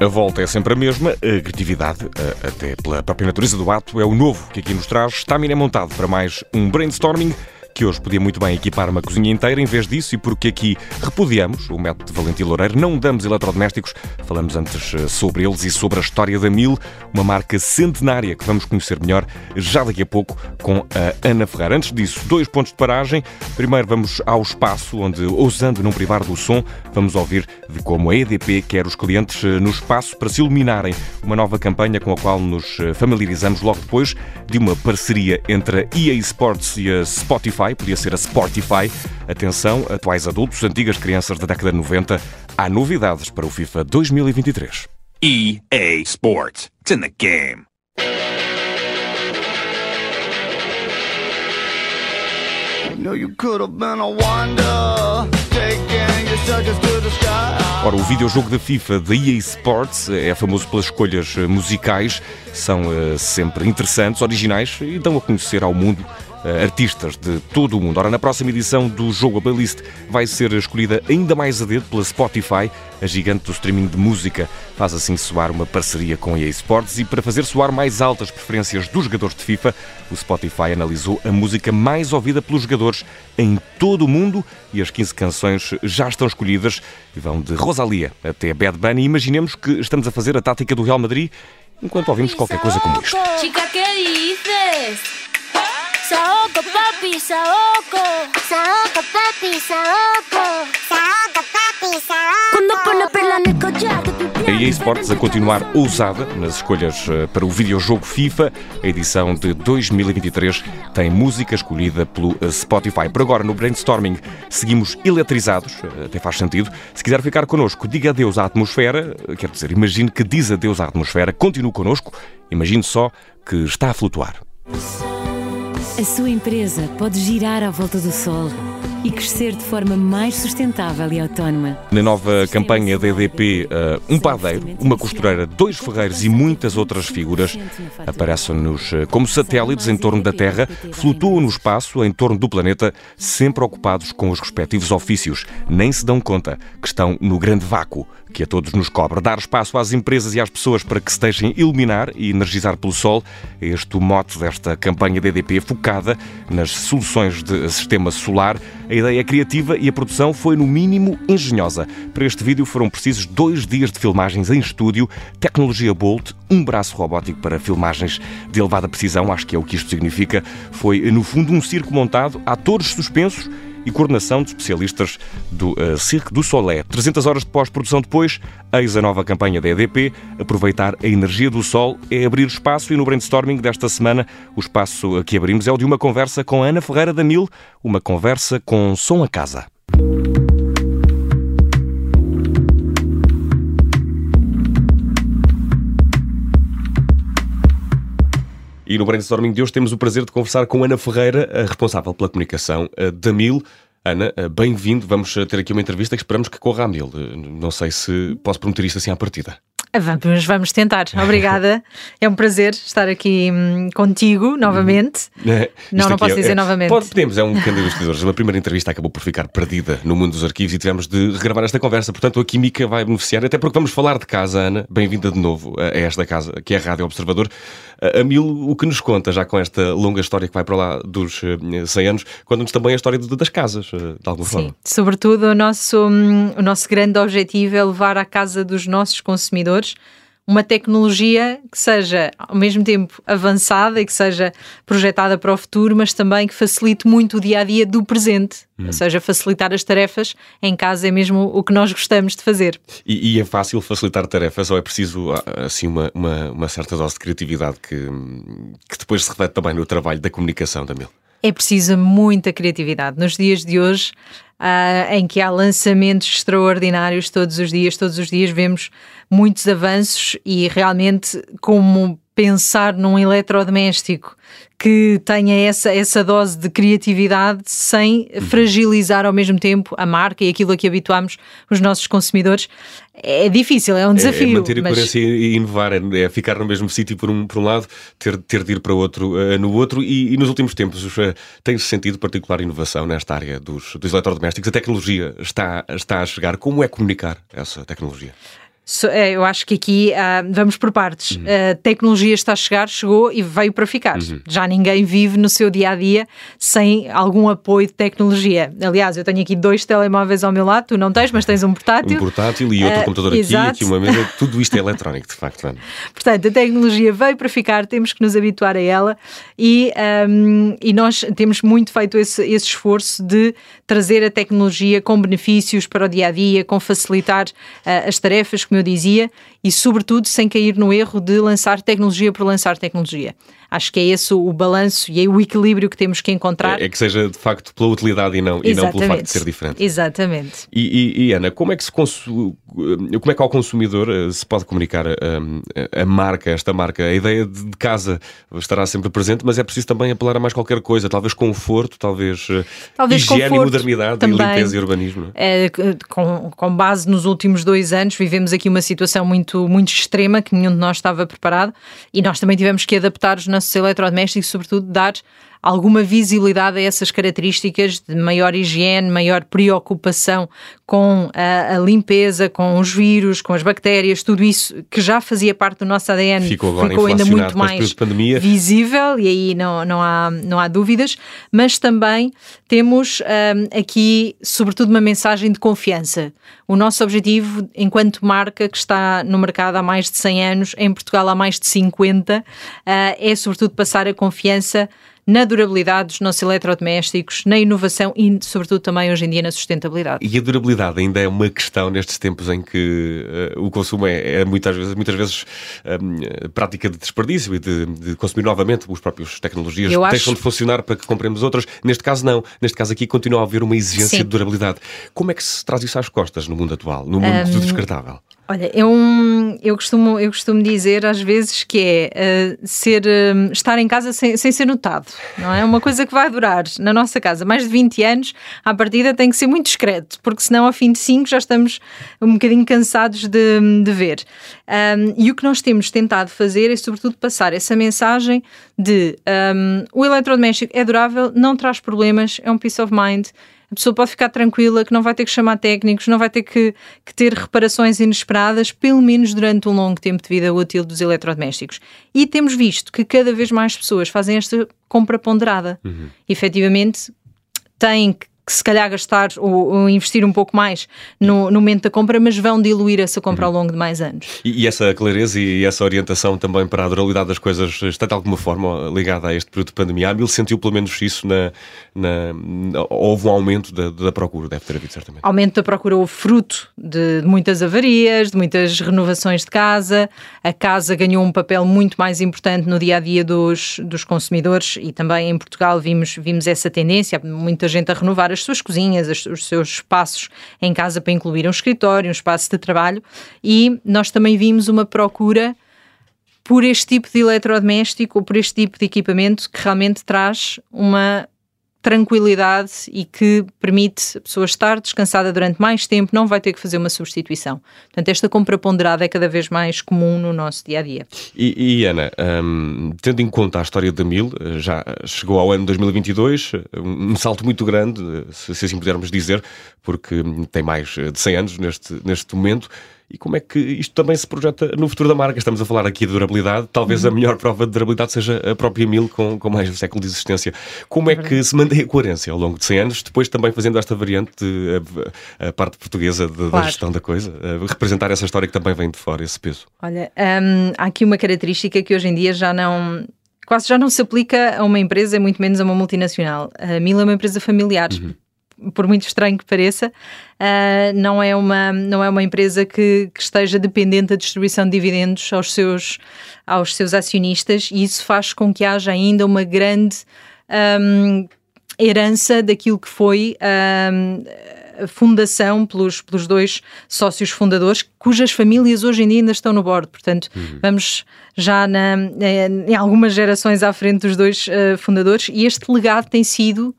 A volta é sempre a mesma, a criatividade, até pela própria natureza do ato, é o novo que aqui nos traz. Stamina é montado para mais um brainstorming que hoje podia muito bem equipar uma cozinha inteira em vez disso e porque aqui repudiamos o método de Valentim Loureiro, não damos eletrodomésticos, falamos antes eh, sobre eles e sobre a história da Mil, uma marca centenária que vamos conhecer melhor já daqui a pouco com a Ana Ferreira. Antes disso, dois pontos de paragem. Primeiro vamos ao espaço, onde, ousando não privar do som, vamos ouvir de como a EDP quer os clientes eh, no espaço para se iluminarem. Uma nova campanha com a qual nos eh, familiarizamos logo depois de uma parceria entre a EA Sports e a Spotify Spotify, podia ser a Sportify. Atenção, atuais adultos, antigas crianças da década de 90, há novidades para o FIFA 2023. EA Sports. It's in the game. Ora, o videojogo da FIFA da EA Sports é famoso pelas escolhas musicais, são uh, sempre interessantes, originais e dão a conhecer ao mundo artistas de todo o mundo. Ora, na próxima edição do jogo, a playlist vai ser escolhida ainda mais a dedo pela Spotify, a gigante do streaming de música. Faz assim soar uma parceria com a EA Sports e para fazer soar mais altas preferências dos jogadores de FIFA, o Spotify analisou a música mais ouvida pelos jogadores em todo o mundo e as 15 canções já estão escolhidas e vão de Rosalia até Bad Bunny. Imaginemos que estamos a fazer a tática do Real Madrid enquanto ouvimos qualquer coisa como isto. Chica, que dices? Saoco, papi, saoco. Saoco, papi, saoco. Saoco, papi, saoco. Quando pone perla no collar a EA Sports a continuar ousada nas escolhas eh, para o videojogo FIFA. A edição de 2023 tem música escolhida pelo eh, Spotify. Por agora, no brainstorming, seguimos eletrizados, eh, até faz sentido. Se quiser ficar connosco, diga adeus à atmosfera. Quer dizer, imagine que diz adeus à atmosfera, continue connosco. Imagine só que está a flutuar. A sua empresa pode girar à volta do Sol e crescer de forma mais sustentável e autónoma. Na nova campanha da EDP, uh, um padeiro, uma costureira, dois ferreiros e muitas outras figuras aparecem-nos uh, como satélites em torno da Terra, flutuam no espaço em torno do planeta, sempre ocupados com os respectivos ofícios. Nem se dão conta que estão no grande vácuo que a todos nos cobra. Dar espaço às empresas e às pessoas para que se deixem iluminar e energizar pelo sol. É este o mote desta campanha da EDP focada nas soluções de sistema solar. A ideia é criativa e a produção foi, no mínimo, engenhosa. Para este vídeo foram precisos dois dias de filmagens em estúdio, tecnologia Bolt, um braço robótico para filmagens de elevada precisão, acho que é o que isto significa. Foi, no fundo, um circo montado, atores suspensos e coordenação de especialistas do uh, Cirque du Soleil. 300 horas de pós-produção depois, eis a nova campanha da EDP. Aproveitar a energia do sol é abrir espaço e no brainstorming desta semana o espaço que abrimos é o de uma conversa com Ana Ferreira da Mil, uma conversa com som a casa. E no brainstorming de hoje temos o prazer de conversar com Ana Ferreira, responsável pela comunicação da Mil. Ana, bem-vindo. Vamos ter aqui uma entrevista que esperamos que corra a mil. Não sei se posso prometer isto assim à partida. Vamos, vamos tentar. Obrigada. é um prazer estar aqui hum, contigo novamente. É, não, não posso é, dizer é, novamente. Pode, podemos, é um bocadinho de investidores. A primeira entrevista acabou por ficar perdida no mundo dos arquivos e tivemos de regravar esta conversa. Portanto, a química vai beneficiar, até porque vamos falar de casa, Ana. Bem-vinda de novo a esta casa, que é a Rádio Observador. A Mil, o que nos conta, já com esta longa história que vai para lá dos 100 eh, anos, conta-nos também a história das casas, eh, de alguma Sim, forma. sobretudo o nosso, hum, o nosso grande objetivo é levar à casa dos nossos consumidores uma tecnologia que seja ao mesmo tempo avançada e que seja projetada para o futuro, mas também que facilite muito o dia a dia do presente. Hum. Ou seja, facilitar as tarefas em casa é mesmo o que nós gostamos de fazer. E, e é fácil facilitar tarefas ou é preciso ah, assim uma, uma, uma certa dose de criatividade que, que depois se reflete também no trabalho da comunicação, Damil? É preciso muita criatividade. Nos dias de hoje, uh, em que há lançamentos extraordinários todos os dias, todos os dias vemos muitos avanços e realmente como pensar num eletrodoméstico que tenha essa, essa dose de criatividade sem uhum. fragilizar ao mesmo tempo a marca e aquilo a que habituamos os nossos consumidores. É difícil, é um desafio. É, é manter a mas... coerência e inovar, é, é, ficar no mesmo sítio por um, por um lado, ter, ter de ir para outro uh, no outro. E, e, nos últimos tempos uh, tem-se sentido particular inovação nesta área dos, dos eletrodomésticos. A tecnologia está, está a chegar. Como é comunicar essa tecnologia? É, eu acho que aqui uh, vamos por partes. Uhum. A tecnologia está a chegar, chegou e veio para ficar. Uhum. Já ninguém vive no seu dia a dia sem algum apoio de tecnologia. Aliás, eu tenho aqui dois telemóveis ao meu lado, tu não tens, mas tens um portátil. Um portátil e outro uh, computador aqui, aqui uma mesa, tudo isto é eletrónico, de facto. Portanto, a tecnologia veio para ficar, temos que nos habituar a ela e, um, e nós temos muito feito esse, esse esforço de trazer a tecnologia com benefícios para o dia a dia, com facilitar as tarefas como eu dizia, e sobretudo sem cair no erro de lançar tecnologia por lançar tecnologia. Acho que é esse o, balanço e é o equilíbrio que temos que encontrar. É, é que seja de facto pela utilidade e não, e não pelo facto de ser diferente. Exatamente. E, e, e Ana, como é que se consu... como é que ao consumidor eh, se pode comunicar a, a, a marca, esta marca? A ideia de casa estará sempre presente, mas é preciso também apelar a mais qualquer coisa, talvez conforto, talvez, eh, talvez higiene conforto, e modernidade também, e limpeza e urbanismo. É, com, com base nos últimos dois anos, vivemos aqui uma situação muito, muito extrema que nenhum de nós estava preparado e nós também tivemos que adaptar os nossos nossos eletrodomésticos, sobretudo dar alguma visibilidade a essas características de maior higiene, maior preocupação com a, a, limpeza, com os vírus, com as bactérias, tudo isso que já fazia parte do nosso ADN ficou, ficou ainda muito mais visível e aí não, não, há, não há dúvidas, mas também temos um, aqui, sobretudo, uma mensagem de confiança. O nosso objetivo, enquanto marca que está no mercado há mais de 100 anos, em Portugal há mais de 50, uh, é sobretudo passar a confiança na durabilidade dos nossos eletrodomésticos, na inovação e, sobretudo, também hoje em dia na sustentabilidade. E a durabilidade ainda é uma questão nestes tempos em que uh, o consumo é, é, muitas vezes, muitas vezes um, prática de desperdício e de, de, consumir novamente os próprios tecnologias Eu deixam acho... de funcionar para que compremos outras. Neste caso, não. Neste caso aqui continua a haver uma exigência Sim. de durabilidade. Como é que se traz isso às costas no mundo atual, no mundo um... do descartável? Olha, eu, eu, costumo, eu costumo dizer às vezes que é uh, ser, uh, estar em casa sem, sem ser notado, não é? Uma coisa que vai durar na nossa casa mais de 20 anos, à partida tem que ser muito discreto, porque senão ao fim de 5 já estamos um bocadinho cansados de, de ver. Um, e o que nós temos tentado fazer é sobretudo passar essa mensagem de um, o eletrodoméstico é durável, não traz problemas, é um peace of mind, a pessoa pode ficar tranquila que não vai ter que chamar técnicos, não vai ter que, que, ter reparações inesperadas, pelo menos durante um longo tempo de vida útil dos eletrodomésticos. E temos visto que cada vez mais pessoas fazem esta compra ponderada. Uhum. Efetivamente, têm que que se calhar gastar ou, ou, investir um pouco mais no, no momento da compra, mas vão diluir essa compra ao longo de mais anos. E, e, essa clareza e essa orientação também para a durabilidade das coisas está de alguma forma ligada a este período de pandemia? A sentiu pelo menos isso na, na, na, houve um aumento da, da, procura, deve ter havido certamente. Aumento da procura houve fruto de, de muitas avarias, de muitas renovações de casa, a casa ganhou um papel muito mais importante no dia a dia dos, dos consumidores e também em Portugal vimos, vimos essa tendência, muita gente a renovar as suas cozinhas, os seus espaços em casa para incluir um escritório, um espaço de trabalho. E nós também vimos uma procura por este tipo de eletrodoméstico ou por este tipo de equipamento que realmente traz uma tranquilidade e que permite a pessoa estar descansada durante mais tempo, não vai ter que fazer uma substituição. Portanto, esta compra ponderada é cada vez mais comum no nosso dia a dia. E, e Ana, um, tendo em conta a história da Mil, já chegou ao ano 2022, um salto muito grande, se, se assim pudermos dizer, porque tem mais de 100 anos neste, neste momento e como é que isto também se projeta no futuro da marca. Estamos a falar aqui de durabilidade, talvez uhum. a melhor prova de durabilidade seja a própria Mil com, com mais de um século de existência. Como é, é que se mantém a coerência ao longo de 100 anos, depois também fazendo esta variante, de, a, a, parte portuguesa de, claro. da gestão da coisa, representar essa história que também vem de fora, esse peso? Olha, hum, há aqui uma característica que hoje em dia já não quase já não se aplica a uma empresa, muito menos a uma multinacional. A Mil é uma empresa familiar. Uhum por muito estranho que pareça, uh, não, é uma, não é uma empresa que, que, esteja dependente da distribuição de dividendos aos seus, aos seus acionistas e isso faz com que haja ainda uma grande um, herança daquilo que foi um, fundação pelos, pelos dois sócios fundadores, cujas famílias hoje em dia ainda estão no board. Portanto, uhum. vamos já na, em algumas gerações à frente dos dois uh, fundadores, e este legado tem sido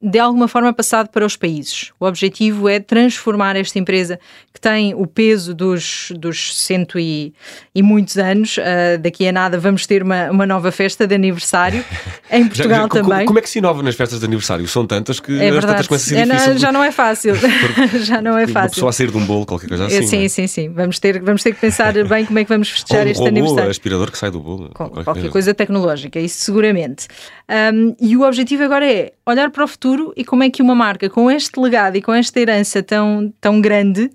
de alguma forma passado para os países. O objetivo é transformar esta empresa que tem o peso dos, dos cento e, e muitos anos. Uh, daqui a nada vamos ter uma, uma nova festa de aniversário em Portugal já, já, também. Como, como, é que se inova nas festas de aniversário? São tantas que é tantas começa a ser é. Não, já não é fácil. já não é fácil. Uma pessoa a sair de um bolo, qualquer coisa assim. Sim, é? sim, sim. Vamos ter, vamos ter que pensar bem como é que vamos festejar Ou este robô, aniversário. aspirador que sai do bolo. Com, qualquer, qualquer coisa tecnológica, isso seguramente. Um, e o objetivo agora é olhar para o futuro e como é que uma marca com este legado e com esta herança tão, tão grande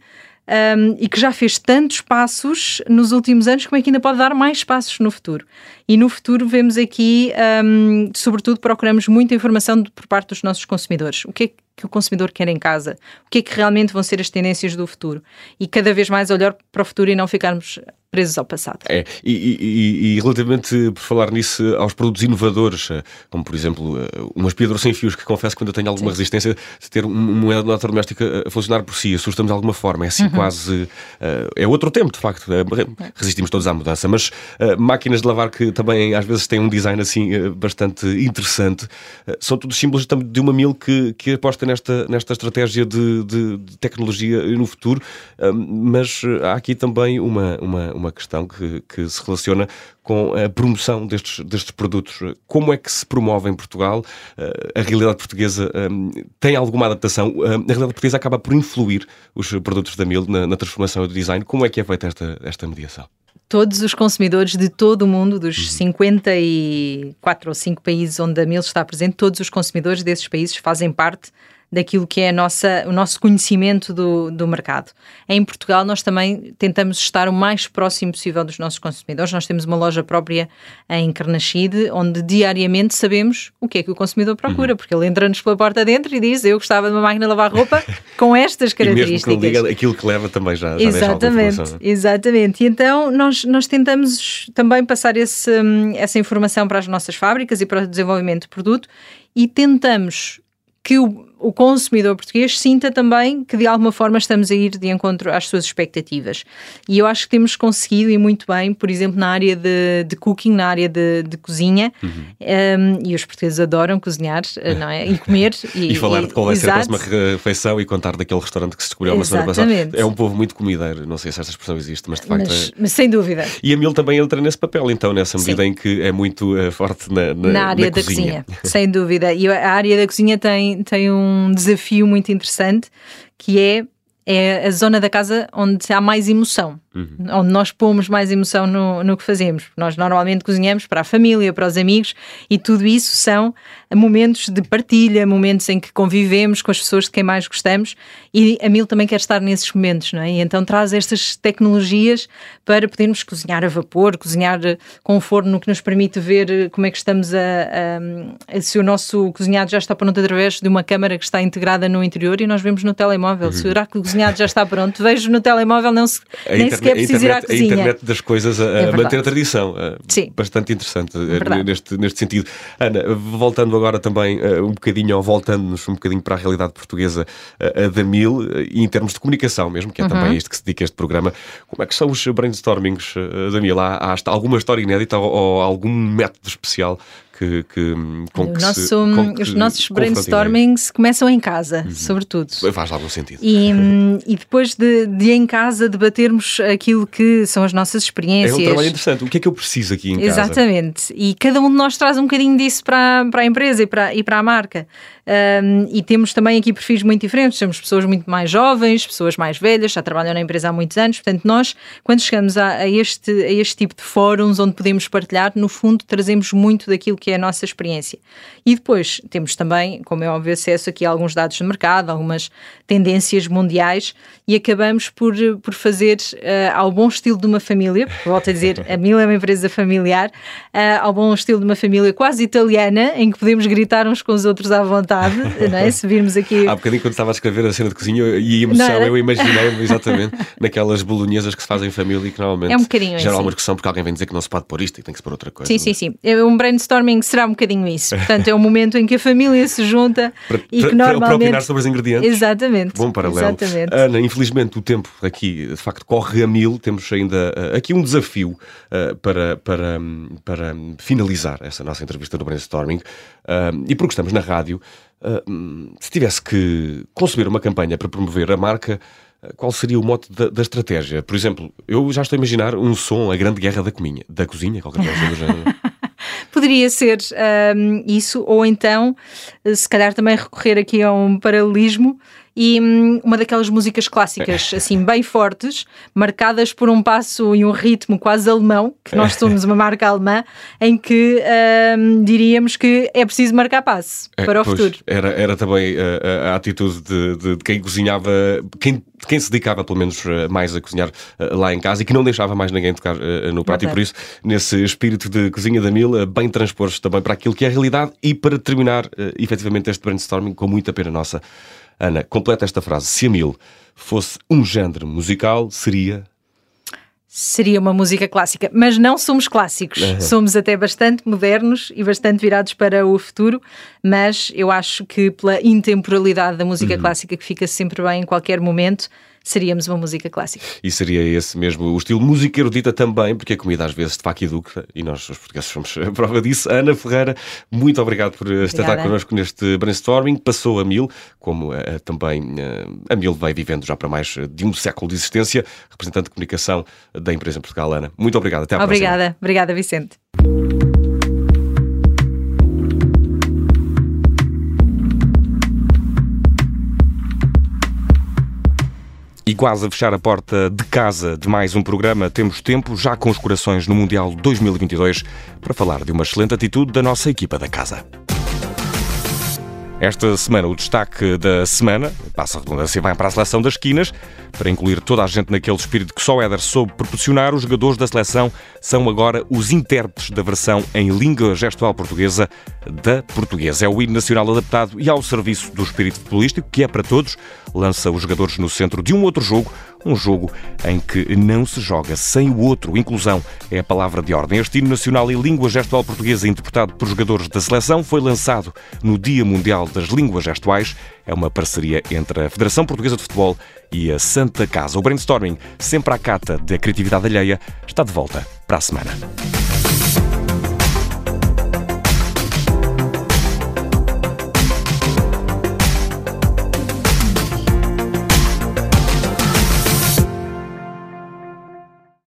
um, e que já fez tantos passos nos últimos anos, como é que ainda pode dar mais passos no futuro? E no futuro vemos aqui, um, sobretudo, procuramos muita informação por parte dos nossos consumidores. O que é que o consumidor quer em casa? O que é que realmente vão ser as tendências do futuro? E cada vez mais olhar para o futuro e não ficarmos presos ao passado. É, e, e, e, relativamente, por falar nisso, aos produtos inovadores, eh, como por exemplo eh, um aspirador sem fios, que confesso que ainda tenho alguma Sim. resistência de ter um eletrodoméstico a funcionar por si, assusta-me de alguma forma, é assim uhum. quase. É outro tempo, de facto, resistimos todos à mudança, mas máquinas de lavar que também às vezes têm um design assim bastante interessante, são todos símbolos de uma mil que, que aposta nesta, nesta estratégia de, de, de tecnologia no futuro, mas há aqui também uma, uma uma questão que, que se relaciona com a promoção destes, destes produtos. Como é que se promove em Portugal? Eh, a realidade portuguesa um, eh, tem alguma adaptação? Eh, a realidade portuguesa acaba por influir os produtos da Mil na, na transformação do design. Como é que é feita esta, esta mediação? Todos os consumidores de todo o mundo, dos uhum. 54 ou 5 países onde a Mil está presente, todos os consumidores desses países fazem parte daquilo que é nossa, o nosso conhecimento do, do mercado. Em Portugal, nós também tentamos estar o mais próximo possível dos nossos consumidores. Nós temos uma loja própria em Carnaxide, onde diariamente sabemos o que é que o consumidor procura, uhum. porque ele entra-nos pela porta dentro e diz: Eu gostava de uma máquina de lavar roupa com estas características. e mesmo que diga aquilo que leva também já, já Exatamente, é? exatamente. E então nós, nós tentamos também passar esse, essa informação para as nossas fábricas e para o desenvolvimento de produto e tentamos que o, o, consumidor português sinta também que de alguma forma estamos a ir de encontro às suas expectativas. E eu acho que temos conseguido e muito bem, por exemplo, na área de, de cooking, na área de, de cozinha, uhum. um, e os portugueses adoram cozinhar, eh, não é? E comer. E, e falar de qual vai ser a próxima refeição e contar daquele restaurante que se descobriu uma semana passada. É um povo muito comideiro, não sei se esta expressão existe, mas de facto mas, é... mas sem dúvida. E a Mil também entra nesse papel, então, nessa medida Sim. em que é muito uh, forte na, na, na área na da cozinha. cozinha. Sem dúvida. E a área da cozinha tem tem, um desafio muito interessante que é, é a zona da casa onde há mais emoção uhum. onde nós pomos mais emoção no, no que fazemos. Nós normalmente cozinhamos para a família, para os amigos e tudo isso são momentos de partilha, momentos em que convivemos com as pessoas de quem mais gostamos e a Mil também quer estar nesses momentos, não é? E então traz estas tecnologias para podermos cozinhar a vapor, cozinhar com o forno que nos permite ver como é que estamos a, a, a se o nosso cozinhado já está pronto através de uma câmara que está integrada no interior e nós vemos no telemóvel. Uhum. Será que o cozinhado já está pronto? Vejo no telemóvel, não se, nem se que é preciso ir à cozinha. A internet das coisas a, é manter a tradição. Sim. Bastante interessante é neste, neste sentido. Ana, voltando agora também uh, um bocadinho, ou voltando-nos um bocadinho para a realidade portuguesa uh, da Mil, uh, e em termos de comunicação mesmo, que é uhum. também isto que se dedica a este programa, como é que são os brainstormings da Mil? Há, há alguma história inédita ou, ou algum método especial que, que, com que nosso, se, com os nossos brainstormings começam em casa, uhum. sobretudo. Faz algum sentido. E, e depois de, de, em casa debatermos aquilo que são as nossas experiências. É um trabalho interessante. O que é que eu preciso aqui em casa? Exatamente. E cada um de nós traz um bocadinho disso para, para a empresa e para, e para a marca. Um, e temos também aqui perfis muito diferentes. Temos pessoas muito mais jovens, pessoas mais velhas, já trabalham na empresa há muitos anos. Portanto, nós, quando chegamos a, a este, a este tipo de fóruns onde podemos partilhar, no fundo, trazemos muito daquilo que é a nossa experiência. E depois temos também, como é óbvio, acesso aqui a alguns dados de mercado, algumas tendências mundiais e acabamos por, por fazer uh, ao bom estilo de uma família, volto a dizer, a Mil é uma empresa familiar, uh, ao bom estilo de uma família quase italiana, em que podemos gritar uns com os outros à vontade, não é? Se virmos aqui. Há bocadinho, quando estava a escrever a cena de cozinha e a emoção, eu imaginei exatamente naquelas bolonhesas que se fazem em família e que normalmente é um bocadinho gera assim. uma discussão porque alguém vem dizer que não se pode pôr isto e tem que se pôr outra coisa. Sim, sim, sim. Um brainstorming brainstorming será um bocadinho isso. Portanto, é um momento em que a família se junta Para, e que normalmente. para opinar sobre os ingredientes. Exatamente. Bom paralelo. Exatamente. Ana, infelizmente o tempo aqui de facto corre a mil. Temos ainda uh, aqui um desafio uh, para, para, um, para finalizar essa nossa entrevista do brainstorming. Uh, e porque estamos na rádio, se tivesse que conceber uma campanha para promover a marca, qual seria o mote da, da, estratégia? Por exemplo, eu já estou a imaginar um som, a grande guerra da cozinha, da cozinha, qualquer coisa do género. Poderia ser um, isso, ou então, se calhar também recorrer aqui a um paralelismo e hum, uma daquelas músicas clássicas, assim, bem fortes, marcadas por um passo e um ritmo quase alemão, que nós somos uma marca alemã, em que hum, diríamos que é preciso marcar passo é, para o pois, futuro. Era, era também a, a, a atitude de, de, de, quem cozinhava, quem, quem se dedicava pelo menos mais a cozinhar lá em casa e que não deixava mais ninguém tocar no prato, e por isso, nesse espírito de cozinha da Mil, bem transpor também para aquilo que é a realidade e para terminar efetivamente este brainstorming com muita pena nossa. Ana, completa esta frase. Se a Mil fosse um género musical, seria. Seria uma música clássica, mas não somos clássicos. Uhum. Somos até bastante modernos e bastante virados para o futuro, mas eu acho que pela intemporalidade da música uhum. clássica, que fica sempre bem em qualquer momento, seríamos uma música clássica. E seria esse mesmo o estilo música erudita também, porque a comida às vezes de faca educa, e nós, os portugueses, somos a prova disso. Ana Ferreira, muito obrigado por estar connosco neste brainstorming. Passou a mil, como uh, também uh, a mil vai vivendo já para mais de um século de existência, representante de comunicação da empresa em Portugal. Ana, muito obrigado. Até à Obrigada. próxima. Obrigada, Vicente. E quase a fechar a porta de casa de mais um programa, temos tempo, já com os corações no Mundial 2022, para falar de uma excelente atitude da nossa equipa da casa. Esta semana, o destaque da semana, passa a redundância, vai para a seleção das esquinas. Para incluir toda a gente naquele espírito que só Éder soube proporcionar, os jogadores da seleção são agora os intérpretes da versão em língua gestual portuguesa da portuguesa. É o hino nacional adaptado e ao serviço do espírito futebolístico, que é para todos, lança os jogadores no centro de um outro jogo, um jogo em que não se joga sem o outro. Inclusão é a palavra de ordem. Este hino nacional em língua gestual portuguesa, interpretado por jogadores da seleção, foi lançado no Dia Mundial das Línguas Gestuais. É uma parceria entre a Federação Portuguesa de Futebol e a Santa Casa. O brainstorming, sempre à cata da criatividade alheia, está de volta para a semana.